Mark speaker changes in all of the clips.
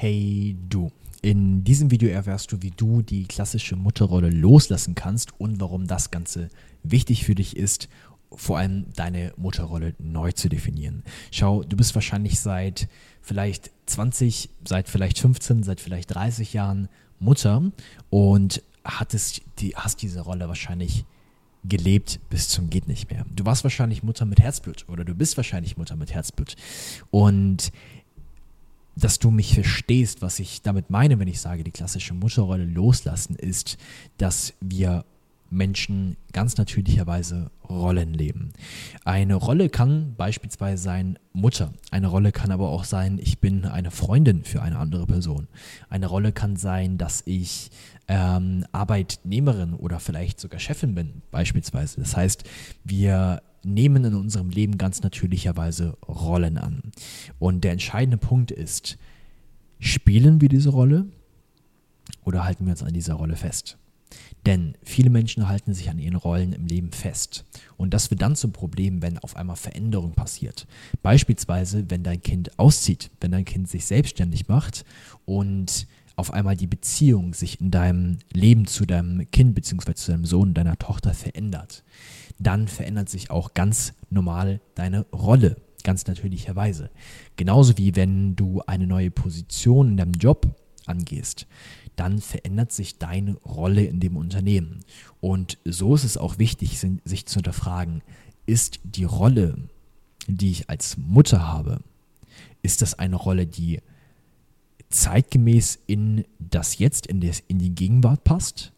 Speaker 1: Hey du. In diesem Video erfährst du, wie du die klassische Mutterrolle loslassen kannst und warum das Ganze wichtig für dich ist, vor allem deine Mutterrolle neu zu definieren. Schau, du bist wahrscheinlich seit vielleicht 20, seit vielleicht 15, seit vielleicht 30 Jahren Mutter und hattest die, hast diese Rolle wahrscheinlich gelebt bis zum geht nicht mehr. Du warst wahrscheinlich Mutter mit Herzblut oder du bist wahrscheinlich Mutter mit Herzblut. Und dass du mich verstehst, was ich damit meine, wenn ich sage, die klassische Mutterrolle loslassen, ist, dass wir Menschen ganz natürlicherweise Rollen leben. Eine Rolle kann beispielsweise sein Mutter. Eine Rolle kann aber auch sein, ich bin eine Freundin für eine andere Person. Eine Rolle kann sein, dass ich ähm, Arbeitnehmerin oder vielleicht sogar Chefin bin, beispielsweise. Das heißt, wir nehmen in unserem Leben ganz natürlicherweise Rollen an. Und der entscheidende Punkt ist, spielen wir diese Rolle oder halten wir uns an dieser Rolle fest? Denn viele Menschen halten sich an ihren Rollen im Leben fest. Und das wird dann zum Problem, wenn auf einmal Veränderung passiert. Beispielsweise, wenn dein Kind auszieht, wenn dein Kind sich selbstständig macht und auf einmal die Beziehung sich in deinem Leben zu deinem Kind bzw. zu deinem Sohn, deiner Tochter verändert. Dann verändert sich auch ganz normal deine Rolle, ganz natürlicherweise. Genauso wie wenn du eine neue Position in deinem Job angehst dann verändert sich deine Rolle in dem Unternehmen. Und so ist es auch wichtig, sich zu hinterfragen, ist die Rolle, die ich als Mutter habe, ist das eine Rolle, die zeitgemäß in das Jetzt, in, das, in die Gegenwart passt?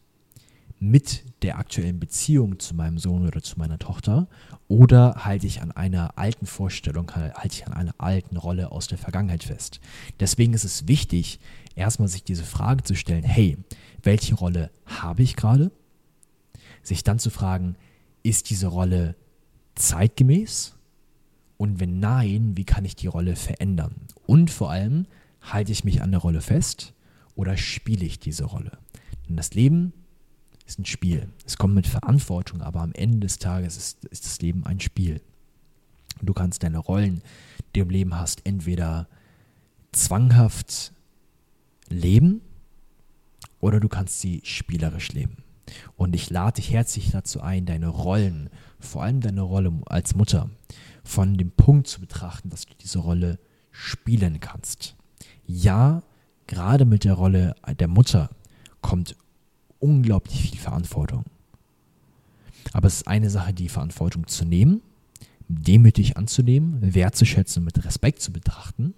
Speaker 1: mit der aktuellen Beziehung zu meinem Sohn oder zu meiner Tochter oder halte ich an einer alten Vorstellung, halte ich an einer alten Rolle aus der Vergangenheit fest. Deswegen ist es wichtig, erstmal sich diese Frage zu stellen, hey, welche Rolle habe ich gerade? Sich dann zu fragen, ist diese Rolle zeitgemäß? Und wenn nein, wie kann ich die Rolle verändern? Und vor allem, halte ich mich an der Rolle fest oder spiele ich diese Rolle? Denn das Leben ist ein Spiel. Es kommt mit Verantwortung, aber am Ende des Tages ist, ist das Leben ein Spiel. Du kannst deine Rollen, die du im Leben hast, entweder zwanghaft leben oder du kannst sie spielerisch leben. Und ich lade dich herzlich dazu ein, deine Rollen, vor allem deine Rolle als Mutter, von dem Punkt zu betrachten, dass du diese Rolle spielen kannst. Ja, gerade mit der Rolle der Mutter kommt unglaublich viel Verantwortung. Aber es ist eine Sache, die Verantwortung zu nehmen, demütig anzunehmen, wertzuschätzen, mit Respekt zu betrachten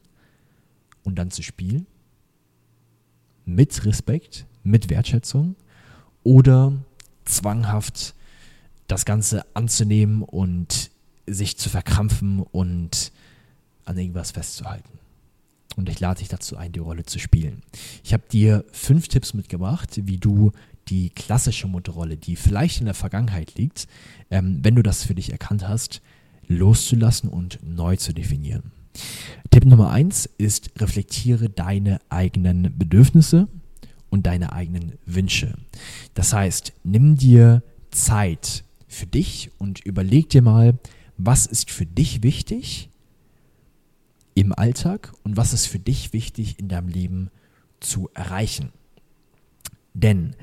Speaker 1: und dann zu spielen. Mit Respekt, mit Wertschätzung oder zwanghaft das Ganze anzunehmen und sich zu verkrampfen und an irgendwas festzuhalten. Und ich lade dich dazu ein, die Rolle zu spielen. Ich habe dir fünf Tipps mitgebracht, wie du die klassische Mutterrolle, die vielleicht in der Vergangenheit liegt, ähm, wenn du das für dich erkannt hast, loszulassen und neu zu definieren. Tipp Nummer eins ist, reflektiere deine eigenen Bedürfnisse und deine eigenen Wünsche. Das heißt, nimm dir Zeit für dich und überleg dir mal, was ist für dich wichtig im Alltag und was ist für dich wichtig in deinem Leben zu erreichen. Denn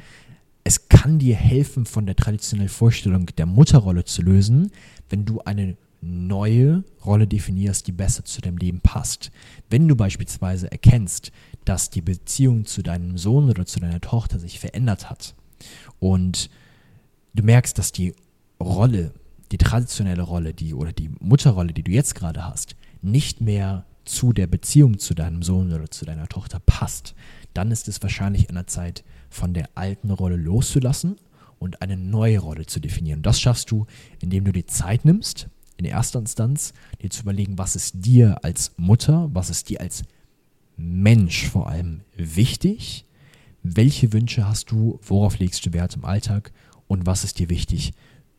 Speaker 1: es kann dir helfen, von der traditionellen Vorstellung der Mutterrolle zu lösen, wenn du eine neue Rolle definierst, die besser zu deinem Leben passt. Wenn du beispielsweise erkennst, dass die Beziehung zu deinem Sohn oder zu deiner Tochter sich verändert hat und du merkst, dass die Rolle, die traditionelle Rolle, die oder die Mutterrolle, die du jetzt gerade hast, nicht mehr zu der Beziehung zu deinem Sohn oder zu deiner Tochter passt, dann ist es wahrscheinlich an der Zeit, von der alten Rolle loszulassen und eine neue Rolle zu definieren. Das schaffst du, indem du dir Zeit nimmst, in erster Instanz, dir zu überlegen, was ist dir als Mutter, was ist dir als Mensch vor allem wichtig, welche Wünsche hast du, worauf legst du Wert im Alltag und was ist dir wichtig,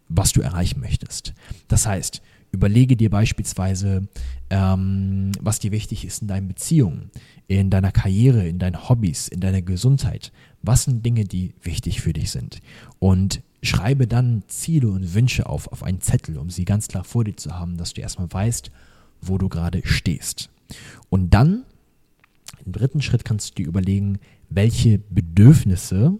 Speaker 1: was du erreichen möchtest. Das heißt, Überlege dir beispielsweise, ähm, was dir wichtig ist in deinen Beziehungen, in deiner Karriere, in deinen Hobbys, in deiner Gesundheit. Was sind Dinge, die wichtig für dich sind? Und schreibe dann Ziele und Wünsche auf, auf einen Zettel, um sie ganz klar vor dir zu haben, dass du erstmal weißt, wo du gerade stehst. Und dann Im dritten Schritt kannst du dir überlegen, welche Bedürfnisse,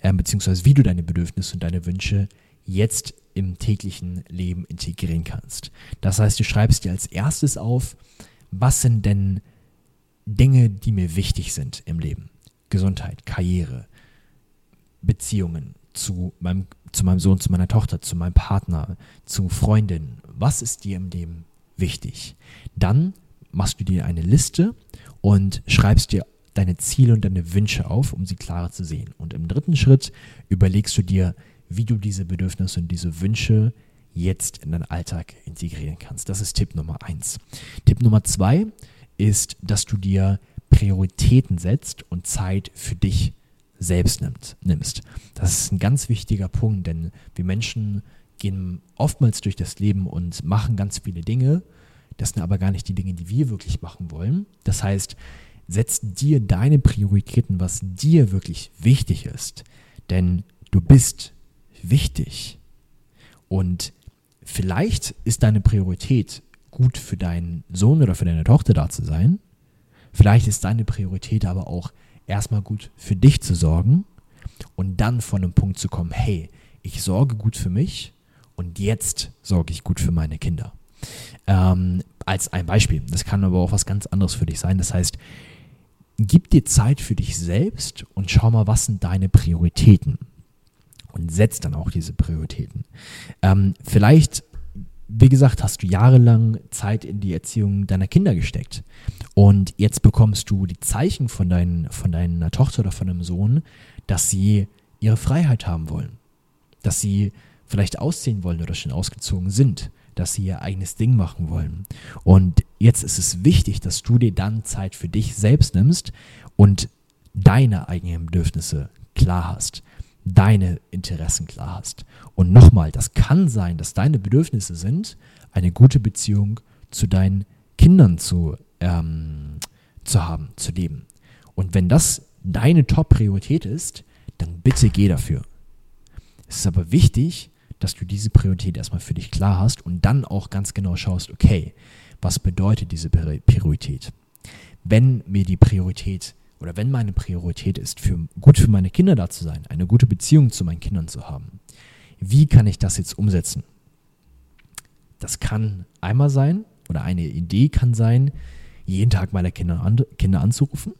Speaker 1: äh, beziehungsweise wie du deine Bedürfnisse und deine Wünsche jetzt im täglichen Leben integrieren kannst. Das heißt, du schreibst dir als erstes auf, was sind denn Dinge, die mir wichtig sind im Leben? Gesundheit, Karriere, Beziehungen zu meinem, zu meinem Sohn, zu meiner Tochter, zu meinem Partner, zu Freundinnen. Was ist dir im Leben wichtig? Dann machst du dir eine Liste und schreibst dir deine Ziele und deine Wünsche auf, um sie klarer zu sehen. Und im dritten Schritt überlegst du dir, wie du diese Bedürfnisse und diese Wünsche jetzt in deinen Alltag integrieren kannst. Das ist Tipp Nummer eins. Tipp Nummer zwei ist, dass du dir Prioritäten setzt und Zeit für dich selbst nimmt, nimmst. Das ist ein ganz wichtiger Punkt, denn wir Menschen gehen oftmals durch das Leben und machen ganz viele Dinge. Das sind aber gar nicht die Dinge, die wir wirklich machen wollen. Das heißt, setz dir deine Prioritäten, was dir wirklich wichtig ist. Denn du bist wichtig. Und vielleicht ist deine Priorität gut für deinen Sohn oder für deine Tochter da zu sein. Vielleicht ist deine Priorität aber auch erstmal gut für dich zu sorgen und dann von einem Punkt zu kommen, hey, ich sorge gut für mich und jetzt sorge ich gut für meine Kinder. Ähm, als ein Beispiel. Das kann aber auch was ganz anderes für dich sein. Das heißt, gib dir Zeit für dich selbst und schau mal, was sind deine Prioritäten. Und setz dann auch diese Prioritäten. Ähm, vielleicht wie gesagt, hast du jahrelang Zeit in die Erziehung deiner Kinder gesteckt. Und jetzt bekommst du die Zeichen von, dein, von deiner Tochter oder von deinem Sohn, dass sie ihre Freiheit haben wollen. Dass sie vielleicht ausziehen wollen oder schon ausgezogen sind. Dass sie ihr eigenes Ding machen wollen. Und jetzt ist es wichtig, dass du dir dann Zeit für dich selbst nimmst und deine eigenen Bedürfnisse klar hast deine Interessen klar hast. Und nochmal, das kann sein, dass deine Bedürfnisse sind, eine gute Beziehung zu deinen Kindern zu, ähm, zu haben, zu leben. Und wenn das deine Top-Priorität ist, dann bitte geh dafür. Es ist aber wichtig, dass du diese Priorität erstmal für dich klar hast und dann auch ganz genau schaust, okay, was bedeutet diese Priorität? Wenn mir die Priorität oder wenn meine Priorität ist, für, gut für meine Kinder da zu sein, eine gute Beziehung zu meinen Kindern zu haben, wie kann ich das jetzt umsetzen? Das kann einmal sein, oder eine Idee kann sein, jeden Tag meine Kinder, an, Kinder anzurufen.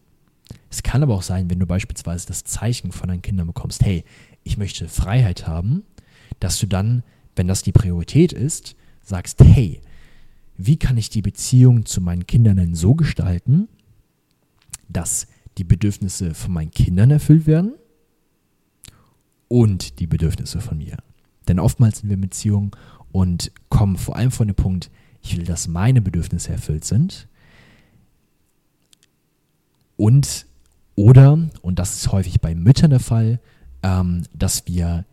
Speaker 1: Es kann aber auch sein, wenn du beispielsweise das Zeichen von deinen Kindern bekommst, hey, ich möchte Freiheit haben, dass du dann, wenn das die Priorität ist, sagst, hey, wie kann ich die Beziehung zu meinen Kindern denn so gestalten, dass die Bedürfnisse von meinen Kindern erfüllt werden und die Bedürfnisse von mir. Denn oftmals sind wir in Beziehungen und kommen vor allem von dem Punkt, ich will, dass meine Bedürfnisse erfüllt sind. Und oder, und das ist häufig bei Müttern der Fall, ähm, dass wir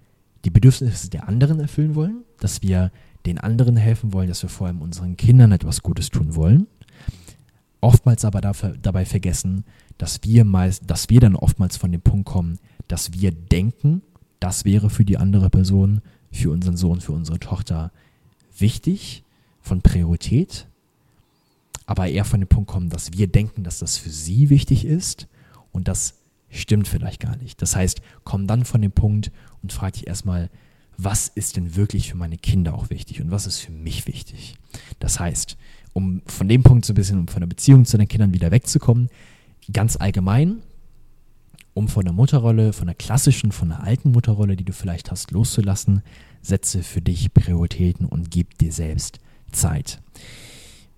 Speaker 1: die Bedürfnisse der anderen erfüllen wollen, dass wir den anderen helfen wollen, dass wir vor allem unseren Kindern etwas Gutes tun wollen. Oftmals aber dafür, dabei vergessen, dass wir meist, dass wir dann oftmals von dem Punkt kommen, dass wir denken, das wäre für die andere Person, für unseren Sohn, für unsere Tochter wichtig, von Priorität, aber eher von dem Punkt kommen, dass wir denken, dass das für sie wichtig ist und das stimmt vielleicht gar nicht. Das heißt, komm dann von dem Punkt und frag dich erstmal, was ist denn wirklich für meine Kinder auch wichtig und was ist für mich wichtig? Das heißt, um von dem Punkt so ein bisschen, um von der Beziehung zu den Kindern wieder wegzukommen, ganz allgemein, um von der Mutterrolle, von der klassischen, von der alten Mutterrolle, die du vielleicht hast, loszulassen, setze für dich Prioritäten und gib dir selbst Zeit.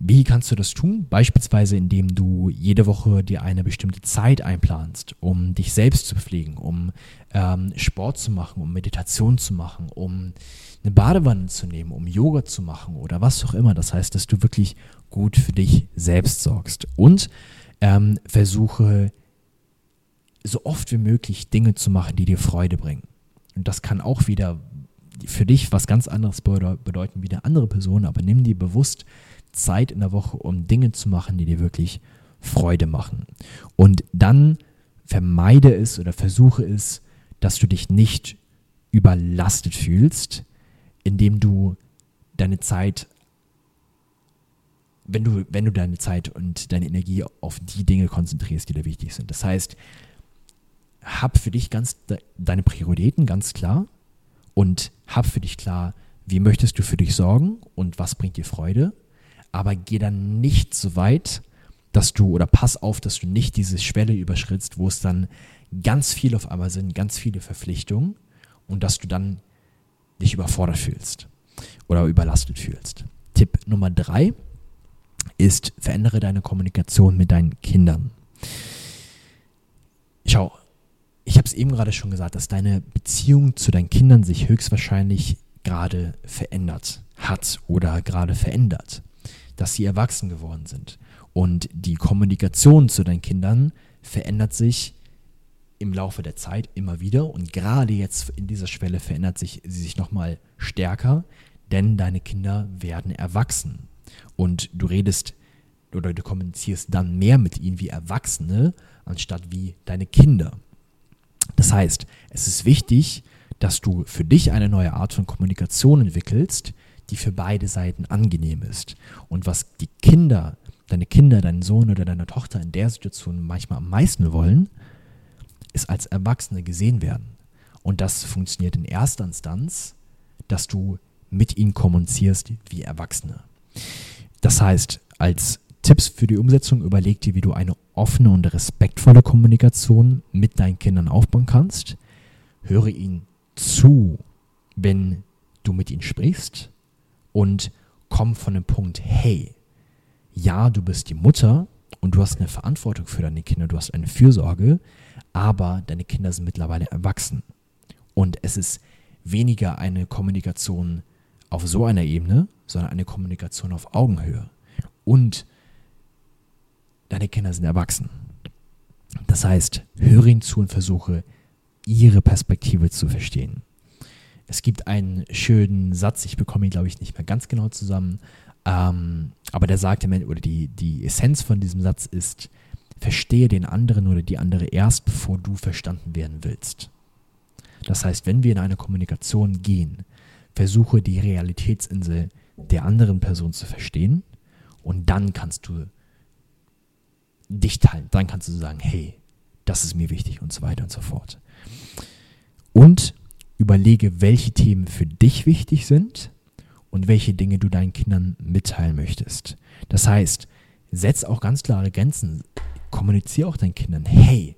Speaker 1: Wie kannst du das tun? Beispielsweise, indem du jede Woche dir eine bestimmte Zeit einplanst, um dich selbst zu pflegen, um ähm, Sport zu machen, um Meditation zu machen, um eine Badewanne zu nehmen, um Yoga zu machen oder was auch immer. Das heißt, dass du wirklich gut für dich selbst sorgst. Und ähm, versuche so oft wie möglich Dinge zu machen, die dir Freude bringen. Und das kann auch wieder für dich was ganz anderes bedeuten wie eine andere Person, aber nimm dir bewusst Zeit in der Woche, um Dinge zu machen, die dir wirklich Freude machen. Und dann vermeide es oder versuche es, dass du dich nicht überlastet fühlst, indem du deine Zeit wenn du, wenn du deine Zeit und deine Energie auf die Dinge konzentrierst, die dir wichtig sind. Das heißt, hab für dich ganz de deine Prioritäten ganz klar und hab für dich klar, wie möchtest du für dich sorgen und was bringt dir Freude. Aber geh dann nicht so weit, dass du, oder pass auf, dass du nicht diese Schwelle überschrittst, wo es dann ganz viel auf einmal sind, ganz viele Verpflichtungen und dass du dann dich überfordert fühlst oder überlastet fühlst. Tipp Nummer drei ist, verändere deine Kommunikation mit deinen Kindern. Schau, ich habe es eben gerade schon gesagt, dass deine Beziehung zu deinen Kindern sich höchstwahrscheinlich gerade verändert hat oder gerade verändert, dass sie erwachsen geworden sind. Und die Kommunikation zu deinen Kindern verändert sich im Laufe der Zeit immer wieder und gerade jetzt in dieser Schwelle verändert sich sie sich nochmal stärker, denn deine Kinder werden erwachsen und du redest oder du kommunizierst dann mehr mit ihnen wie Erwachsene anstatt wie deine Kinder. Das heißt, es ist wichtig, dass du für dich eine neue Art von Kommunikation entwickelst, die für beide Seiten angenehm ist. Und was die Kinder, deine Kinder, dein Sohn oder deine Tochter in der Situation manchmal am meisten wollen, ist als Erwachsene gesehen werden. Und das funktioniert in erster Instanz, dass du mit ihnen kommunizierst wie Erwachsene. Das heißt, als Tipps für die Umsetzung überleg dir, wie du eine offene und respektvolle Kommunikation mit deinen Kindern aufbauen kannst. Höre ihnen zu, wenn du mit ihnen sprichst und komm von dem Punkt, hey, ja, du bist die Mutter und du hast eine Verantwortung für deine Kinder, du hast eine Fürsorge, aber deine Kinder sind mittlerweile erwachsen. Und es ist weniger eine Kommunikation auf so einer Ebene, sondern eine Kommunikation auf Augenhöhe. Und deine Kinder sind erwachsen. Das heißt, höre ihnen zu und versuche, ihre Perspektive zu verstehen. Es gibt einen schönen Satz, ich bekomme ihn, glaube ich, nicht mehr ganz genau zusammen, ähm, aber der sagt im oder die, die Essenz von diesem Satz ist, verstehe den anderen oder die andere erst, bevor du verstanden werden willst. Das heißt, wenn wir in eine Kommunikation gehen, versuche die Realitätsinsel der anderen Person zu verstehen und dann kannst du dich teilen. Dann kannst du sagen, hey, das ist mir wichtig und so weiter und so fort. Und überlege, welche Themen für dich wichtig sind und welche Dinge du deinen Kindern mitteilen möchtest. Das heißt, setz auch ganz klare Grenzen. Kommuniziere auch deinen Kindern, hey,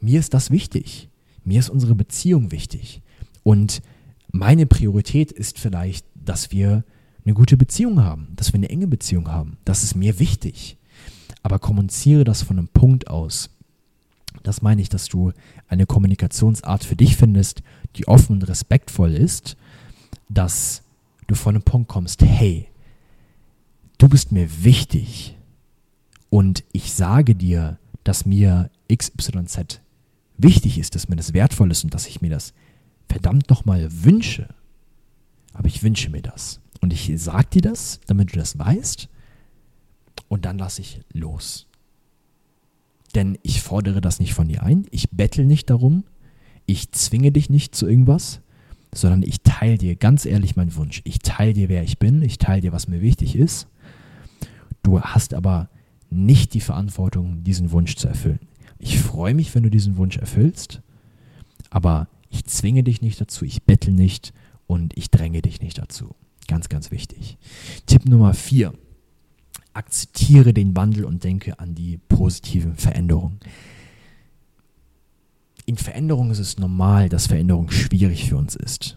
Speaker 1: mir ist das wichtig. Mir ist unsere Beziehung wichtig. Und meine Priorität ist vielleicht, dass wir eine gute Beziehung haben, dass wir eine enge Beziehung haben. Das ist mir wichtig aber kommuniziere das von einem Punkt aus. Das meine ich, dass du eine Kommunikationsart für dich findest, die offen und respektvoll ist, dass du von einem Punkt kommst, hey, du bist mir wichtig und ich sage dir, dass mir XYZ wichtig ist, dass mir das wertvoll ist und dass ich mir das verdammt nochmal wünsche. Aber ich wünsche mir das. Und ich sage dir das, damit du das weißt und dann lasse ich los. Denn ich fordere das nicht von dir ein, ich bettel nicht darum, ich zwinge dich nicht zu irgendwas, sondern ich teile dir ganz ehrlich meinen Wunsch. Ich teile dir, wer ich bin, ich teile dir, was mir wichtig ist. Du hast aber nicht die Verantwortung, diesen Wunsch zu erfüllen. Ich freue mich, wenn du diesen Wunsch erfüllst, aber ich zwinge dich nicht dazu, ich bettel nicht und ich dränge dich nicht dazu. Ganz, ganz wichtig. Tipp Nummer vier akzeptiere den Wandel und denke an die positiven Veränderungen. In Veränderung ist es normal, dass Veränderung schwierig für uns ist.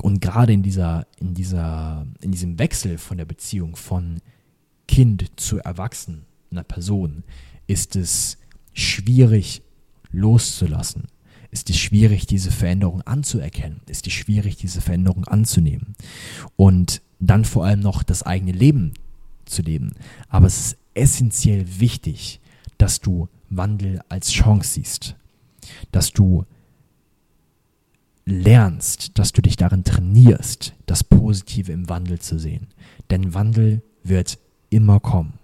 Speaker 1: Und gerade in dieser, in dieser, in diesem Wechsel von der Beziehung von Kind zu erwachsener Person ist es schwierig loszulassen. Ist es schwierig, diese Veränderung anzuerkennen? Ist es schwierig, diese Veränderung anzunehmen? Und dann vor allem noch das eigene Leben zu leben. Aber es ist essentiell wichtig, dass du Wandel als Chance siehst, dass du lernst, dass du dich darin trainierst, das Positive im Wandel zu sehen. Denn Wandel wird immer kommen.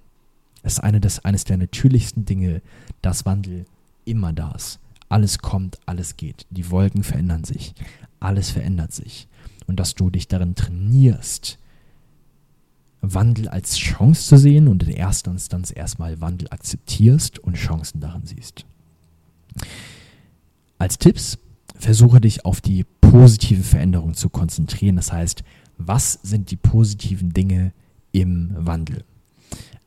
Speaker 1: Es ist eine des, eines der natürlichsten Dinge, dass Wandel immer da ist. Alles kommt, alles geht. Die Wolken verändern sich. Alles verändert sich. Und dass du dich darin trainierst, Wandel als Chance zu sehen und in erster Instanz erstmal Wandel akzeptierst und Chancen darin siehst. Als Tipps versuche dich auf die positive Veränderung zu konzentrieren. Das heißt, was sind die positiven Dinge im Wandel?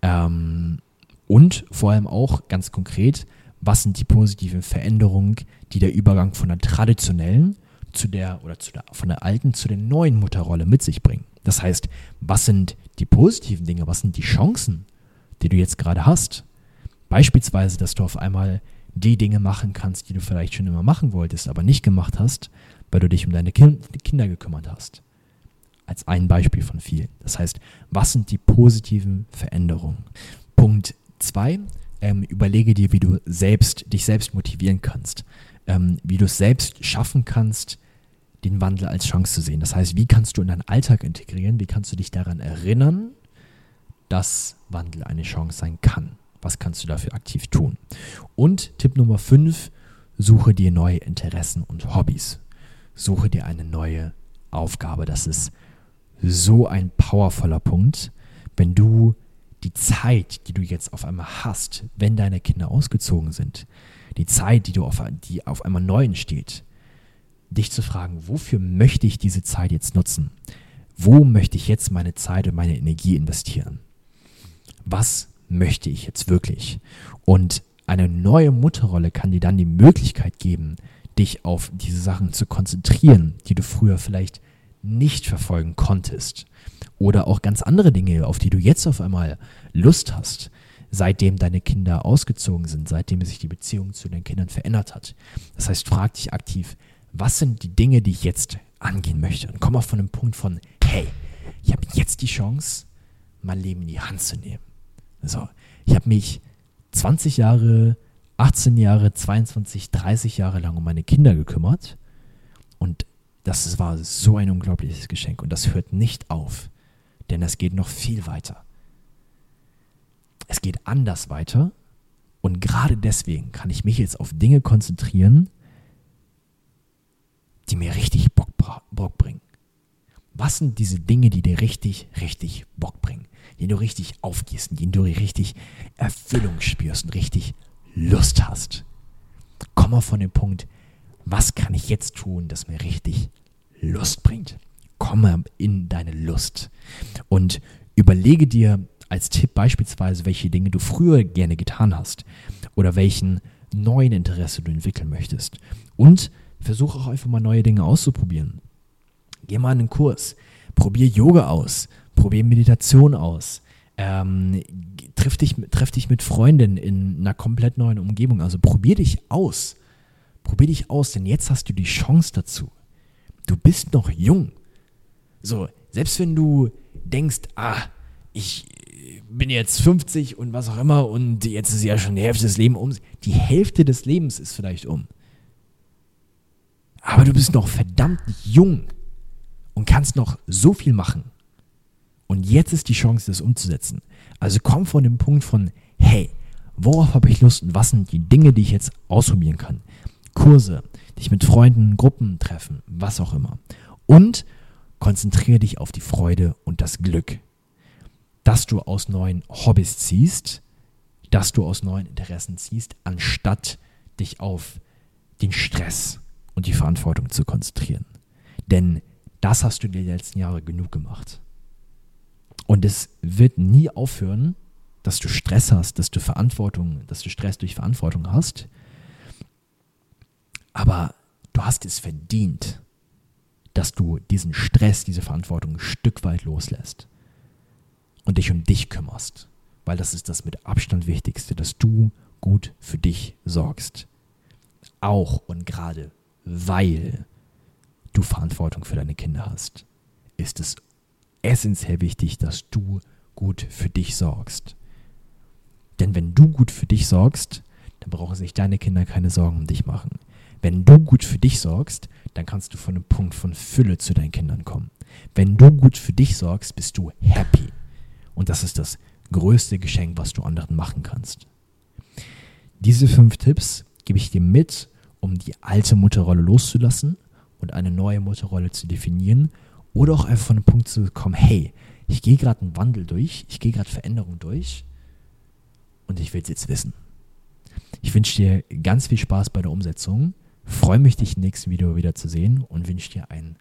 Speaker 1: Ähm, und vor allem auch ganz konkret, was sind die positiven Veränderungen, die der Übergang von der traditionellen zu der oder zu der, von der alten zu der neuen Mutterrolle mit sich bringen. Das heißt, was sind die positiven Dinge, was sind die Chancen, die du jetzt gerade hast? Beispielsweise, dass du auf einmal die Dinge machen kannst, die du vielleicht schon immer machen wolltest, aber nicht gemacht hast, weil du dich um deine kind Kinder gekümmert hast. Als ein Beispiel von vielen. Das heißt, was sind die positiven Veränderungen? Punkt zwei, ähm, überlege dir, wie du selbst, dich selbst motivieren kannst. Ähm, wie du es selbst schaffen kannst, den Wandel als Chance zu sehen. Das heißt, wie kannst du in deinen Alltag integrieren? Wie kannst du dich daran erinnern, dass Wandel eine Chance sein kann? Was kannst du dafür aktiv tun? Und Tipp Nummer 5, suche dir neue Interessen und Hobbys. Suche dir eine neue Aufgabe. Das ist so ein powervoller Punkt, wenn du die Zeit, die du jetzt auf einmal hast, wenn deine Kinder ausgezogen sind, die Zeit, die du auf, die auf einmal neu entsteht, dich zu fragen, wofür möchte ich diese Zeit jetzt nutzen? Wo möchte ich jetzt meine Zeit und meine Energie investieren? Was möchte ich jetzt wirklich? Und eine neue Mutterrolle kann dir dann die Möglichkeit geben, dich auf diese Sachen zu konzentrieren, die du früher vielleicht nicht verfolgen konntest. Oder auch ganz andere Dinge, auf die du jetzt auf einmal Lust hast, seitdem deine Kinder ausgezogen sind, seitdem sich die Beziehung zu den Kindern verändert hat. Das heißt, frag dich aktiv, was sind die Dinge, die ich jetzt angehen möchte? Und komm auf von dem Punkt von, hey, ich habe jetzt die Chance, mein Leben in die Hand zu nehmen. So, ich habe mich 20 Jahre, 18 Jahre, 22, 30 Jahre lang um meine Kinder gekümmert und das war so ein unglaubliches Geschenk und das hört nicht auf, denn es geht noch viel weiter. Es geht anders weiter und gerade deswegen kann ich mich jetzt auf Dinge konzentrieren, die mir richtig Bock, Bock bringen. Was sind diese Dinge, die dir richtig, richtig Bock bringen? Die du richtig aufgehst, die du richtig Erfüllung spürst und richtig Lust hast. Komm mal von dem Punkt, was kann ich jetzt tun, das mir richtig Lust bringt? Komme in deine Lust und überlege dir als Tipp beispielsweise, welche Dinge du früher gerne getan hast oder welchen neuen Interesse du entwickeln möchtest. Und versuche auch einfach mal neue Dinge auszuprobieren. Geh mal in einen Kurs, probier Yoga aus, probier Meditation aus, ähm, triff, dich, treff dich mit Freundinnen in einer komplett neuen Umgebung. Also probier dich aus. Probier dich aus, denn jetzt hast du die Chance dazu. Du bist noch jung. So, selbst wenn du denkst, ah, ich bin jetzt 50 und was auch immer und jetzt ist ja schon die Hälfte des Lebens um. Die Hälfte des Lebens ist vielleicht um. Aber du bist noch verdammt jung und kannst noch so viel machen. Und jetzt ist die Chance, das umzusetzen. Also komm von dem Punkt von, hey, worauf habe ich Lust und was sind die Dinge, die ich jetzt ausprobieren kann? Kurse, dich mit Freunden, Gruppen treffen, was auch immer. Und konzentriere dich auf die Freude und das Glück, dass du aus neuen Hobbys ziehst, dass du aus neuen Interessen ziehst, anstatt dich auf den Stress und die Verantwortung zu konzentrieren. Denn das hast du die letzten Jahre genug gemacht. Und es wird nie aufhören, dass du Stress hast, dass du Verantwortung, dass du Stress durch Verantwortung hast. Aber du hast es verdient, dass du diesen Stress, diese Verantwortung ein Stück weit loslässt und dich um dich kümmerst. Weil das ist das mit Abstand Wichtigste, dass du gut für dich sorgst. Auch und gerade weil du Verantwortung für deine Kinder hast, ist es essentiell wichtig, dass du gut für dich sorgst. Denn wenn du gut für dich sorgst, dann brauchen sich deine Kinder keine Sorgen um dich machen. Wenn du gut für dich sorgst, dann kannst du von einem Punkt von Fülle zu deinen Kindern kommen. Wenn du gut für dich sorgst, bist du happy. Und das ist das größte Geschenk, was du anderen machen kannst. Diese fünf Tipps gebe ich dir mit, um die alte Mutterrolle loszulassen und eine neue Mutterrolle zu definieren oder auch einfach von dem Punkt zu kommen, hey, Ich gehe gerade einen Wandel durch, ich gehe gerade Veränderungen durch und ich will es jetzt wissen. Ich wünsche dir ganz viel Spaß bei der Umsetzung, freue mich, dich im nächsten Video wieder zu sehen und wünsche dir einen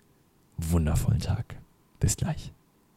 Speaker 1: wundervollen Tag. Bis gleich.